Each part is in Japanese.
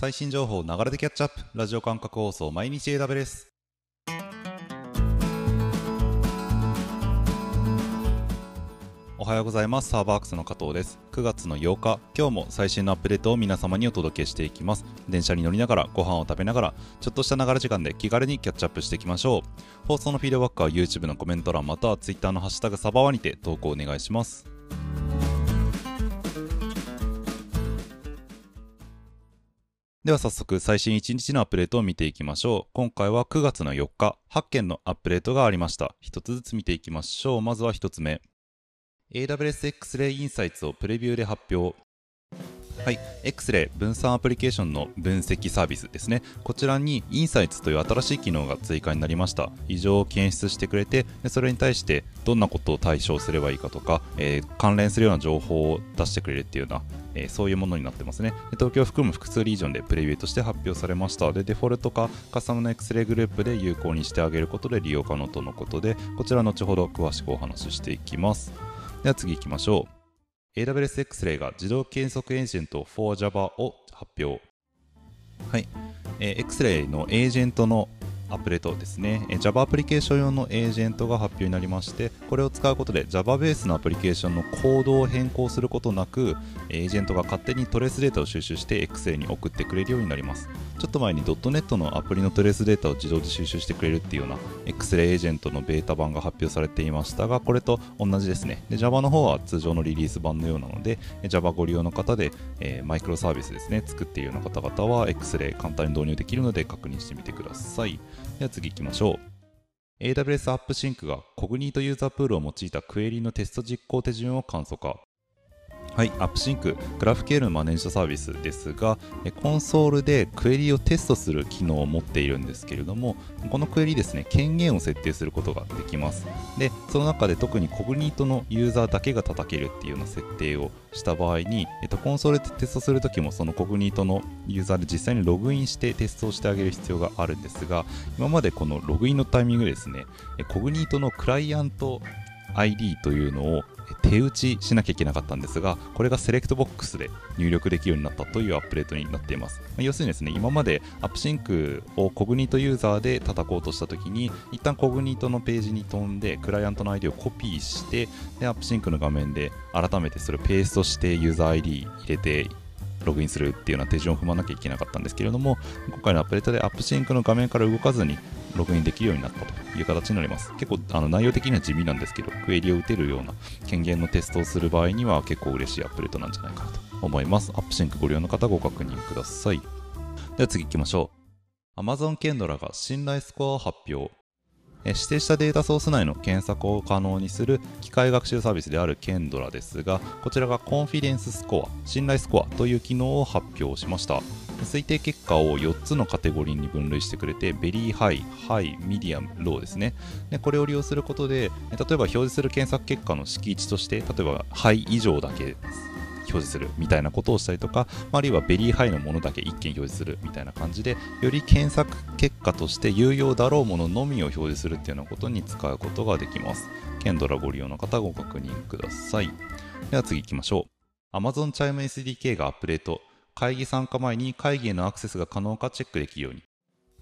最新情報を流れでキャッチアップ。ラジオ感覚放送毎日 AW です。おはようございます。サーバーアクスの加藤です。9月の8日今日も最新のアップデートを皆様にお届けしていきます。電車に乗りながらご飯を食べながらちょっとした流れ時間で気軽にキャッチアップしていきましょう。放送のフィードバックは YouTube のコメント欄または Twitter のハッシュタグサバワにて投稿お願いします。では早速最新1日のアップデートを見ていきましょう。今回は9月の4日、8件のアップデートがありました。1つずつ見ていきましょう。まずは1つ目。AWS X-Ray Insights をプレビューで発表。はい、X-Ray 分散アプリケーションの分析サービスですね。こちらに Insights という新しい機能が追加になりました。異常を検出してくれて、それに対してどんなことを対処すればいいかとか、えー、関連するような情報を出してくれるっていうような、えー、そういうものになってますね。東京を含む複数リージョンでプレビューとして発表されました。で、デフォルトかカスタムの X-Ray グループで有効にしてあげることで利用可能とのことで、こちら後ほど詳しくお話ししていきます。では次行きましょう。AWS X-Ray が自動計測エージェント 4Java を発表。はい、えー、X-Ray のエージェントのアプデートですね、Java アプリケーション用のエージェントが発表になりまして、これを使うことで Java ベースのアプリケーションのコードを変更することなく、エージェントが勝手にトレースデータを収集して Excel に送ってくれるようになります。ちょっと前に .NET のアプリのトレースデータを自動で収集してくれるっていうような X-Ray エージェントのベータ版が発表されていましたが、これと同じですね。で Java の方は通常のリリース版のようなので、Java ご利用の方で、えー、マイクロサービスですね、作っているような方々は X-Ray 簡単に導入できるので確認してみてください。では次行きましょう。AWS アップシンクがコグニートユーザープールを用いたクエリのテスト実行手順を簡素化。はい、 AppSync、GraphQL のマネージドサービスですが、コンソールでクエリをテストする機能を持っているんですけれども、このクエリですね、権限を設定することができます。で、その中で特に Cognito のユーザーだけが叩けるっていうような設定をした場合に、えっと、コンソールでテストするときもその Cognito のユーザーで実際にログインしてテストをしてあげる必要があるんですが、今までこのログインのタイミングですね、 Cognito のクライアント ID というのを手打ちしなきゃいけなかったんですが、これがセレクトボックスで入力できるようになったというアップデートになっています。要するにですね、今まで AppSync を Cognito ユーザーで叩こうとしたときに、一旦 Cognito のページに飛んで、クライアントの ID をコピーして、で AppSync の画面で改めてそれをペーストしてユーザー ID 入れてログインするっていうような手順を踏まなきゃいけなかったんですけれども、今回のアップデートで AppSync の画面から動かずにログインできるようになったという形になります。結構あの内容的には地味なんですけど、クエリを打てるような権限のテストをする場合には結構嬉しいアップデートなんじゃないかなと思います。 AppSync ご利用の方ご確認ください。では次行きましょう。Amazon ケンドラが信頼スコアを発表。指定したデータソース内の検索を可能にする機械学習サービスである Kendra ですが、こちらが confidence score、信頼スコアという機能を発表しました。推定結果を4つのカテゴリーに分類してくれて、 very high、high、medium、low ですね。でこれを利用することで、例えば表示する検索結果の閾値として、例えば high 以上だけ表示するみたいなことをしたりとか、あるいは very high のものだけ1件表示するみたいな感じで、より検索結果として有用だろうもののみを表示するっていうようなことに使うことができます。 Kendra ご利用の方ご確認ください。では次行きましょう。Amazon Chime SDK がアップデート。会議参加前に会議へのアクセスが可能かチェックできるように。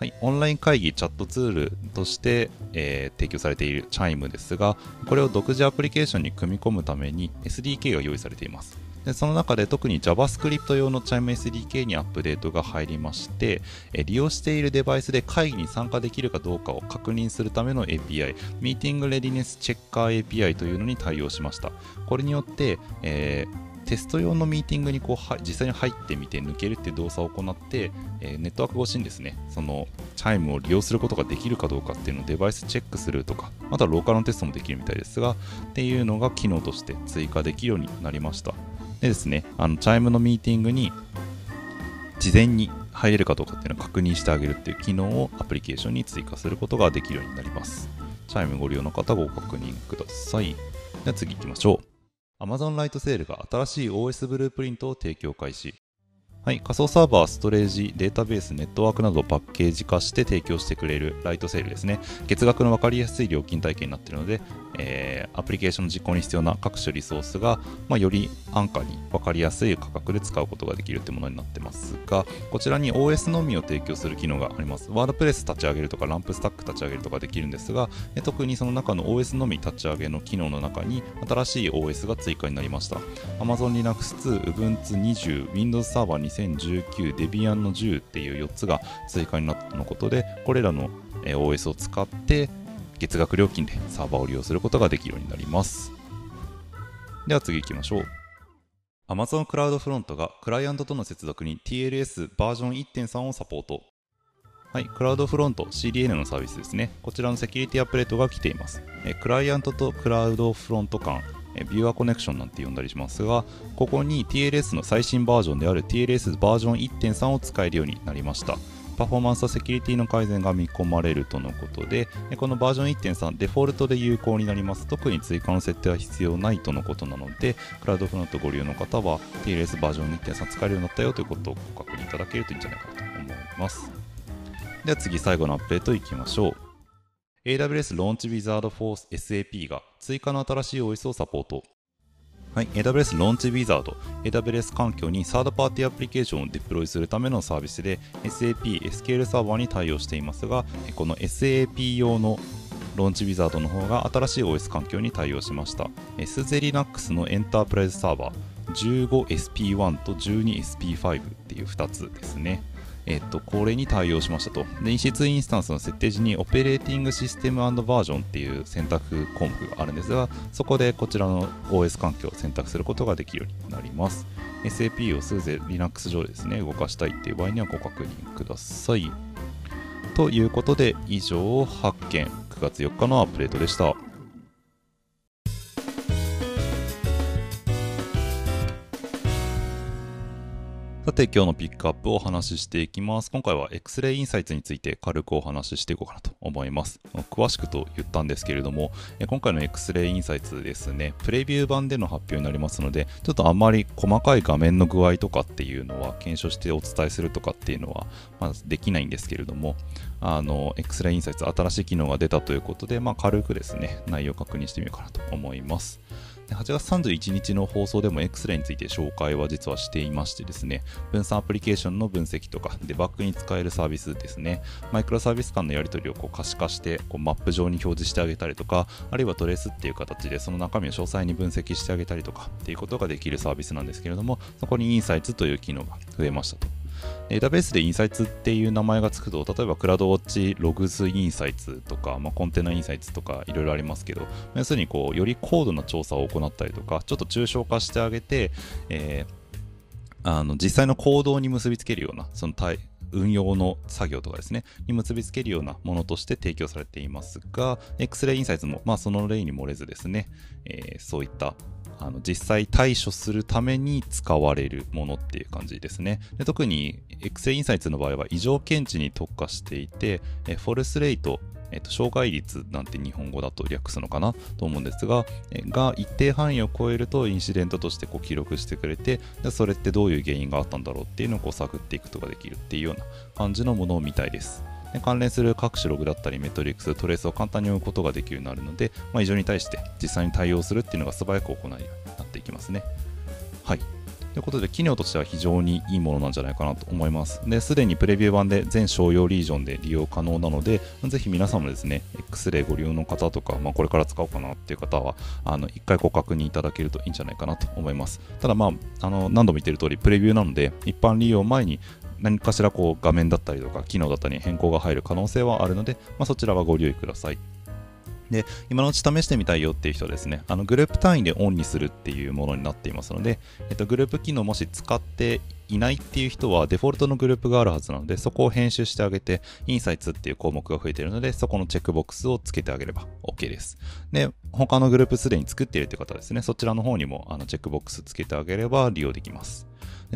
はい、オンライン会議チャットツールとして、えー、提供されている Chime ですが、これを独自アプリケーションに組み込むために SDK が用意されています。でその中で特に JavaScript 用の Chime SDK にアップデートが入りまして、え利用しているデバイスで会議に参加できるかどうかを確認するための API、Meeting Readiness Checker API というのに対応しました。これによって、えーテスト用のミーティングにこう実際に入ってみて抜けるって動作を行って、えー、ネットワーク越しにですね、その Chime を利用することができるかどうかっていうのをデバイスチェックするとか、あとはローカルのテストもできるみたいですが、っていうのが機能として追加できるようになりました。でですね、あの Chime のミーティングに事前に入れるかどうかっていうのを確認してあげるっていう機能をアプリケーションに追加することができるようになります。Chime ご利用の方ご確認ください。では次行きましょう。Amazon ライトセールが新しい OS ブループリントを提供開始。はい、仮想サーバー、ストレージ、データベース、ネットワークなどをパッケージ化して提供してくれる Lightsail ですね。月額の分かりやすい料金体系になっているので、えー、アプリケーションの実行に必要な各種リソースが、まあ、より安価に分かりやすい価格で使うことができるというものになってますが、こちらに OS のみを提供する機能があります。 WordPress 立ち上げるとか、ランプスタック立ち上げるとかできるんですが、え特にその中の OS のみ立ち上げの機能の中に新しい OS が追加になりました。Amazon Linux 2、Ubuntu 20、Windows Server 2019、Debian の10っていう4つが追加になったのことで、これらの OS を使って月額料金でサーバーを利用することができるようになります。では次行きましょう。Amazon CloudFront がクライアントとの接続に TLS バージョン1.3をサポート。はい、クラウドフロント CDN のサービスですね。こちらのセキュリティアップデートが来ています。えクライアントとクラウドフロント間、えビューアコネクションなんて呼んだりしますが、ここに TLS の最新バージョンである TLS バージョン1.3を使えるようになりました。パフォーマンスとセキュリティの改善が見込まれるとのことで、このバージョン1.3、デフォルトで有効になります。特に追加の設定は必要ないとのことなので、クラウドフロントご利用の方は TLS バージョン1.3使えるようになったよということをご確認いただけるといいんじゃないかなと思います。では次、最後のアップデートいきましょう。AWS Launch Wizard Force SAP が追加の新しい OS をサポート。はい、AWS Launch Wizard、AWS 環境にサードパーティーアプリケーションをデプロイするためのサービスで SAP、SQL サーバーに対応していますが、この SAP 用のローンチウィザードの方が新しい OS 環境に対応しました。SZLinux のエンタープライズサーバー 15SP1 と 12SP5 っていう2つですね。えっと、これに対応しましたと。で、EC2 インスタンスの設定時に、オペレーティングシステムバージョンっていう選択項目があるんですが、そこでこちらの OS 環境を選択することができるようになります。SAP をすぜ Linux 上でですね、動かしたいっていう場合にはご確認ください。ということで、以上8件、9月4日のアップデートでした。さて今日のピックアップをお話ししていきます。今回は X-Ray インサイツについて軽くお話ししていこうかなと思います。詳しくと言ったんですけれども、今回の X-Ray インサイツですね、プレビュー版での発表になりますので、ちょっとあんまり細かい画面の具合とかっていうのは検証してお伝えするとかっていうのは、まあ、できないんですけれども、あの X-Ray インサイツ新しい機能が出たということで、まあ、軽くですね、内容を確認してみようかなと思います。8月31日の放送でも X-Ray について紹介は実はしていましてですね、分散アプリケーションの分析とか、デバッグに使えるサービスですね、マイクロサービス間のやり取りをこう可視化してこうマップ上に表示してあげたりとか、あるいはトレースっていう形でその中身を詳細に分析してあげたりとかっていうことができるサービスなんですけれども、そこにインサイツという機能が増えましたと。データベースでインサイツっていう名前がつくと、例えばクラウドウォッチログズインサイツとか、まあ、コンテナインサイツとかいろいろありますけど、要するにこうより高度な調査を行ったりとか、ちょっと抽象化してあげて、えー、あの実際の行動に結びつけるような、その対運用の作業とかですね、に結びつけるようなものとして提供されていますが、X-Ray インサイツも、まあ、その例に漏れずですね、えー、そういったあの実際対処するために使われるものっていう感じですね。で特に Excel インサイツの場合は異常検知に特化していて、えフォルスレート、えっと、障害率なんて日本語だと略すのかな？と思うんですが、えが一定範囲を超えるとインシデントとしてこう記録してくれて、でそれってどういう原因があったんだろうっていうのをこう探っていくことができるっていうような感じのものみたいです。で関連する各種ログだったりメトリックス、トレースを簡単に追うことができるようになるので、まあ、異常に対して実際に対応するっていうのが素早く行えるようになっていきますね。はい。ということで、機能としては非常にいいものなんじゃないかなと思います。で、すでにプレビュー版で全商用リージョンで利用可能なので、ぜひ皆さんもですね、X レイご利用の方とか、まあ、これから使おうかなっていう方は、あの、一回ご確認いただけるといいんじゃないかなと思います。ただまあ、あの、何度も言ってる通り、プレビューなので、一般利用前に何かしらこう画面だったりとか機能だったり変更が入る可能性はあるので、まあ、そちらはご留意ください。で、今のうち試してみたいよっていう人はですね、あのグループ単位でオンにするっていうものになっていますので、えっと、グループ機能もし使っていないっていう人はデフォルトのグループがあるはずなので、そこを編集してあげて、インサイツっていう項目が増えているので、そこのチェックボックスをつけてあげれば OK です。で、他のグループすでに作っているって方ですね、そちらの方にもあのチェックボックスつけてあげれば利用できます。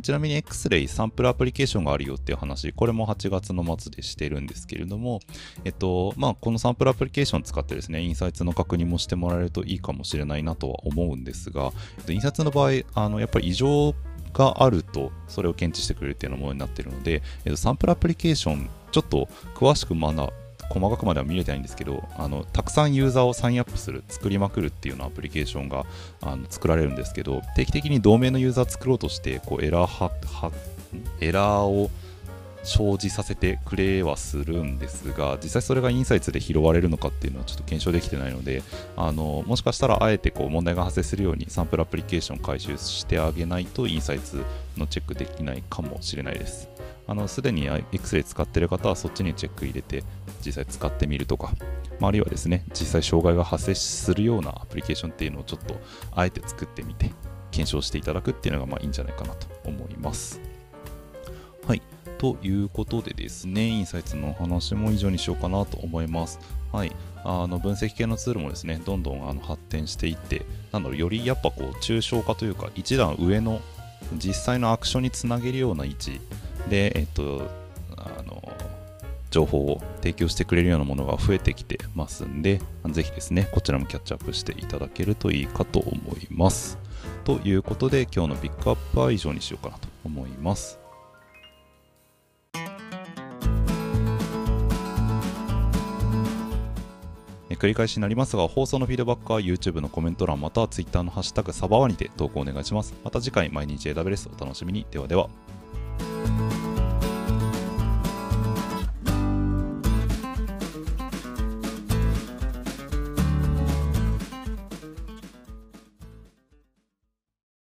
ちなみに X-Ray サンプルアプリケーションがあるよっていう話、これも8月の末でしてるんですけれども、えっと、まあ、このサンプルアプリケーションを使ってですね、インサイツの確認もしてもらえるといいかもしれないなとは思うんですが、えっと、インサイツの場合、あの、やっぱり異常があると、それを検知してくれるっていうようなものになっているので、えっと、サンプルアプリケーション、ちょっと詳しく学細かくまでは見れてないんですけどあのたくさんユーザーをサインアップする作りまくるっていうようなアプリケーションがあの作られるんですけど定期的に同盟のユーザー作ろうとしてこうエラーははエラーを生じさせてくれはするんですが実際それがインサイツで拾われるのかっていうのはちょっと検証できてないのであのもしかしたらあえてこう問題が発生するようにサンプルアプリケーション回収してあげないとインサイツのチェックできないかもしれないです。あのすでに X-Ray 使ってる方はそっちにチェック入れて実際使ってみるとか、まあ、あるいはですね実際障害が発生するようなアプリケーションっていうのをちょっとあえて作ってみて検証していただくっていうのがまあいいんじゃないかなと思います。ということでですね、インサイツのお話も以上にしようかなと思います。はい。あの分析系のツールもですね、どんどんあの発展していって、なんだろう、よりやっぱこう、抽象化というか、一段上の実際のアクションにつなげるような位置で、えっと、あの、情報を提供してくれるようなものが増えてきてますんで、ぜひですね、こちらもキャッチアップしていただけるといいかと思います。ということで、今日のピックアップは以上にしようかなと思います。繰り返しになりますが、放送のフィードバックは YouTube のコメント欄または Twitter のハッシュタグサバワニで投稿お願いします。また次回毎日 AWS お楽しみに。ではでは。